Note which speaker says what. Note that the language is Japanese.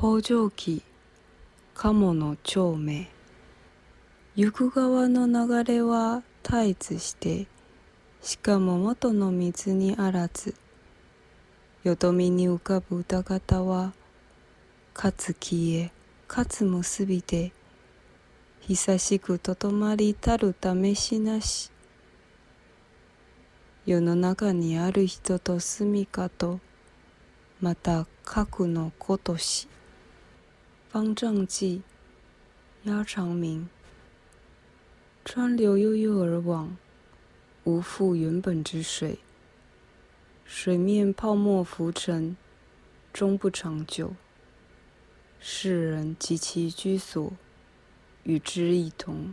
Speaker 1: 北条記鴨の長命行く川の流れは絶えずしてしかも元の水にあらず。よどみに浮かぶ歌方はかつ消えかつ結びで久しくとどまりたる試しなし。世の中にある人と住みかとまた核のことし。方丈记鸭长明。川流悠悠而往无复原本之水。水面泡沫浮沉终不长久。世人及其居所与之一同。